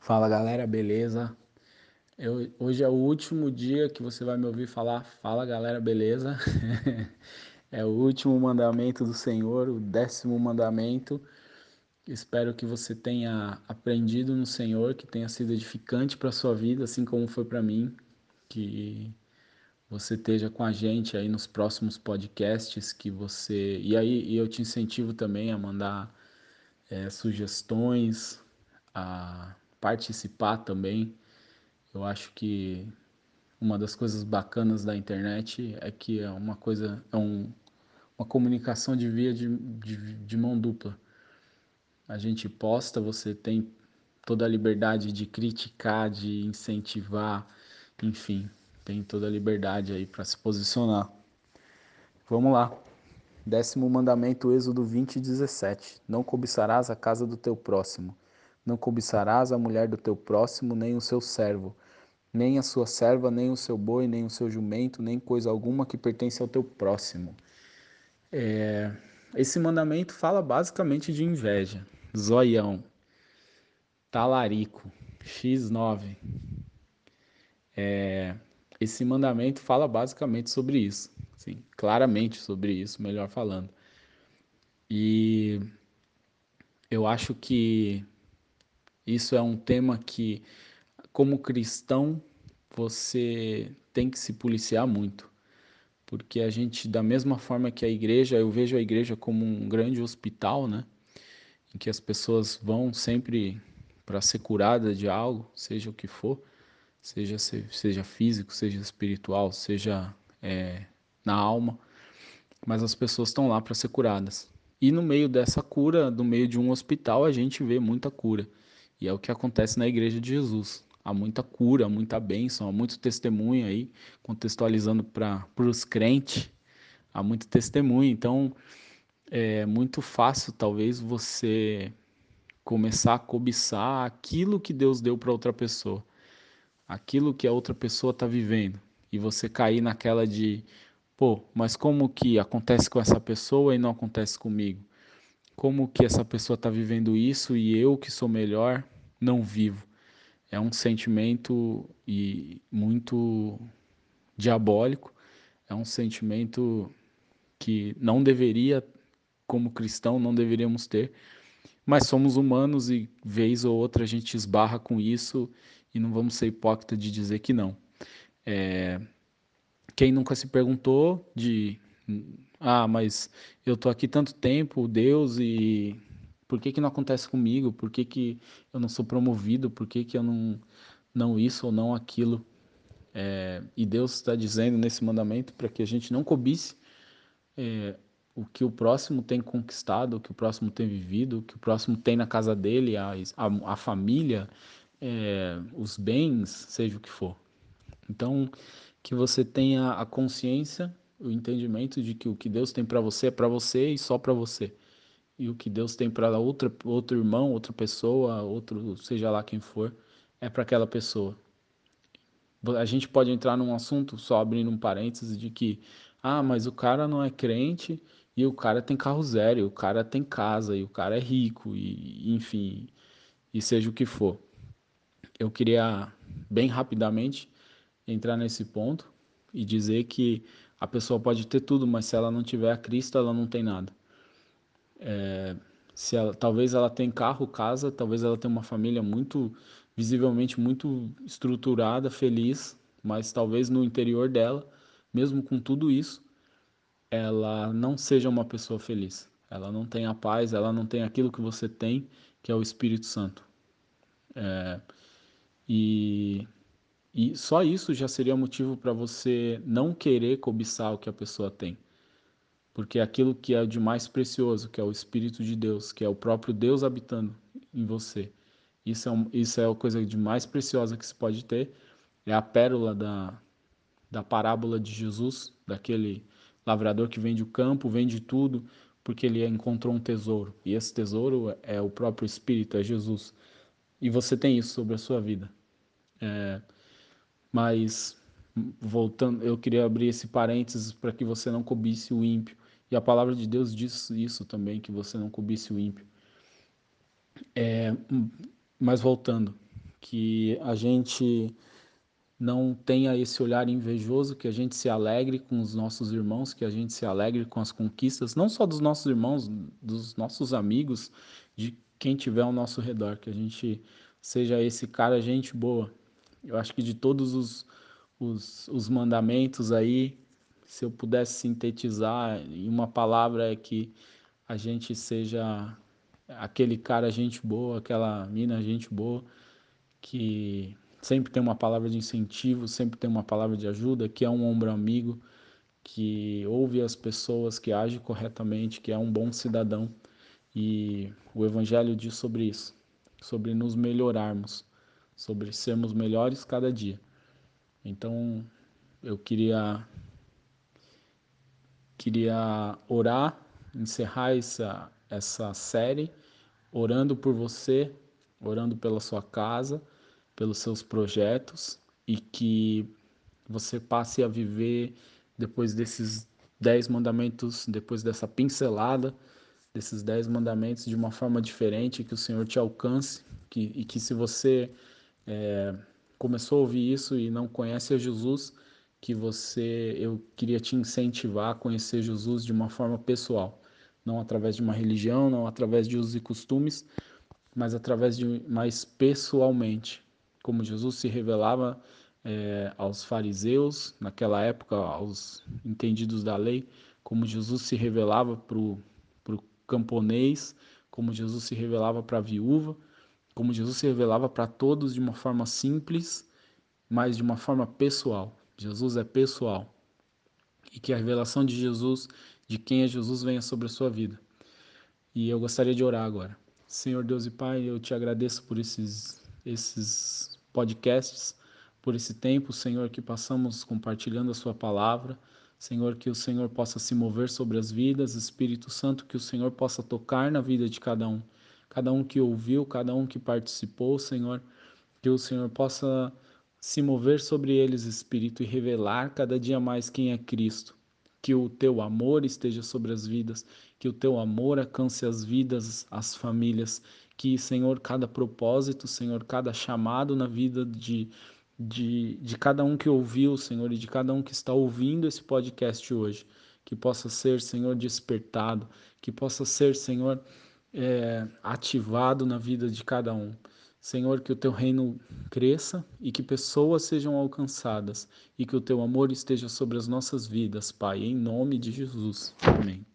Fala galera, beleza? Eu, hoje é o último dia que você vai me ouvir falar. Fala galera, beleza? é o último mandamento do Senhor, o décimo mandamento. Espero que você tenha aprendido no Senhor, que tenha sido edificante para sua vida, assim como foi para mim. Que você esteja com a gente aí nos próximos podcasts, que você. E aí e eu te incentivo também a mandar é, sugestões, a participar também. Eu acho que uma das coisas bacanas da internet é que é uma coisa, é um, uma comunicação de via de, de, de mão dupla. A gente posta, você tem toda a liberdade de criticar, de incentivar, enfim, tem toda a liberdade aí para se posicionar. Vamos lá. Décimo mandamento, Êxodo 20, 17. Não cobiçarás a casa do teu próximo. Não cobiçarás a mulher do teu próximo, nem o seu servo, nem a sua serva, nem o seu boi, nem o seu jumento, nem coisa alguma que pertence ao teu próximo. É, esse mandamento fala basicamente de inveja, zoião, talarico, x9. É, esse mandamento fala basicamente sobre isso, sim, claramente sobre isso, melhor falando. E eu acho que isso é um tema que, como cristão, você tem que se policiar muito. Porque a gente, da mesma forma que a igreja, eu vejo a igreja como um grande hospital, né? Em que as pessoas vão sempre para ser curadas de algo, seja o que for, seja, seja físico, seja espiritual, seja é, na alma, mas as pessoas estão lá para ser curadas. E no meio dessa cura, no meio de um hospital, a gente vê muita cura. E é o que acontece na igreja de Jesus. Há muita cura, muita bênção, há muito testemunho aí, contextualizando para os crentes, há muito testemunho. Então, é muito fácil, talvez, você começar a cobiçar aquilo que Deus deu para outra pessoa, aquilo que a outra pessoa está vivendo, e você cair naquela de, pô, mas como que acontece com essa pessoa e não acontece comigo? como que essa pessoa está vivendo isso e eu que sou melhor não vivo. É um sentimento e muito diabólico, é um sentimento que não deveria, como cristão, não deveríamos ter, mas somos humanos e vez ou outra a gente esbarra com isso e não vamos ser hipócrita de dizer que não. É... Quem nunca se perguntou de ah, mas eu tô aqui tanto tempo, Deus, e por que que não acontece comigo? Por que que eu não sou promovido? Por que que eu não, não isso ou não aquilo? É, e Deus está dizendo nesse mandamento para que a gente não cobice é, o que o próximo tem conquistado, o que o próximo tem vivido, o que o próximo tem na casa dele, a, a, a família, é, os bens, seja o que for. Então, que você tenha a consciência o entendimento de que o que Deus tem para você é para você e só para você. E o que Deus tem para outra outro irmão, outra pessoa, outro, seja lá quem for, é para aquela pessoa. A gente pode entrar num assunto só abrindo um parênteses de que ah, mas o cara não é crente e o cara tem carro zero, e o cara tem casa e o cara é rico e enfim, e seja o que for. Eu queria bem rapidamente entrar nesse ponto e dizer que a pessoa pode ter tudo, mas se ela não tiver a Cristo, ela não tem nada. É, se ela, talvez ela tenha carro, casa, talvez ela tenha uma família muito, visivelmente muito estruturada, feliz, mas talvez no interior dela, mesmo com tudo isso, ela não seja uma pessoa feliz. Ela não tem a paz, ela não tem aquilo que você tem, que é o Espírito Santo. É, e e só isso já seria motivo para você não querer cobiçar o que a pessoa tem. Porque aquilo que é de mais precioso, que é o Espírito de Deus, que é o próprio Deus habitando em você, isso é, um, isso é a coisa de mais preciosa que se pode ter. É a pérola da, da parábola de Jesus, daquele lavrador que vende o campo, vende tudo, porque ele encontrou um tesouro. E esse tesouro é o próprio Espírito, é Jesus. E você tem isso sobre a sua vida. É, mas voltando, eu queria abrir esse parênteses para que você não cobisse o ímpio. E a palavra de Deus diz isso também, que você não cobisse o ímpio. É, mas voltando, que a gente não tenha esse olhar invejoso, que a gente se alegre com os nossos irmãos, que a gente se alegre com as conquistas, não só dos nossos irmãos, dos nossos amigos, de quem tiver ao nosso redor, que a gente seja esse cara gente boa. Eu acho que de todos os, os, os mandamentos aí, se eu pudesse sintetizar em uma palavra é que a gente seja aquele cara gente boa, aquela mina gente boa, que sempre tem uma palavra de incentivo, sempre tem uma palavra de ajuda, que é um ombro amigo, que ouve as pessoas, que age corretamente, que é um bom cidadão. E o Evangelho diz sobre isso, sobre nos melhorarmos, sobre sermos melhores cada dia. Então, eu queria queria orar, encerrar essa essa série orando por você, orando pela sua casa, pelos seus projetos e que você passe a viver depois desses dez mandamentos, depois dessa pincelada desses dez mandamentos de uma forma diferente, que o Senhor te alcance que, e que se você é, começou a ouvir isso e não conhece a Jesus, que você, eu queria te incentivar a conhecer Jesus de uma forma pessoal, não através de uma religião, não através de usos e costumes, mas através de mais pessoalmente, como Jesus se revelava é, aos fariseus naquela época, aos entendidos da lei, como Jesus se revelava para o camponês, como Jesus se revelava para a viúva, como Jesus se revelava para todos de uma forma simples, mas de uma forma pessoal. Jesus é pessoal. E que a revelação de Jesus, de quem é Jesus, venha sobre a sua vida. E eu gostaria de orar agora. Senhor Deus e Pai, eu te agradeço por esses, esses podcasts, por esse tempo, Senhor, que passamos compartilhando a Sua palavra. Senhor, que o Senhor possa se mover sobre as vidas, Espírito Santo, que o Senhor possa tocar na vida de cada um, cada um que ouviu, cada um que participou, Senhor, que o Senhor possa se mover sobre eles, Espírito, e revelar cada dia mais quem é Cristo. Que o teu amor esteja sobre as vidas, que o teu amor alcance as vidas, as famílias, que, Senhor, cada propósito, Senhor, cada chamado na vida de, de, de cada um que ouviu, Senhor, e de cada um que está ouvindo esse podcast hoje, que possa ser, Senhor, despertado, que possa ser, Senhor, é, ativado na vida de cada um. Senhor, que o teu reino cresça e que pessoas sejam alcançadas e que o teu amor esteja sobre as nossas vidas, Pai, em nome de Jesus. Amém.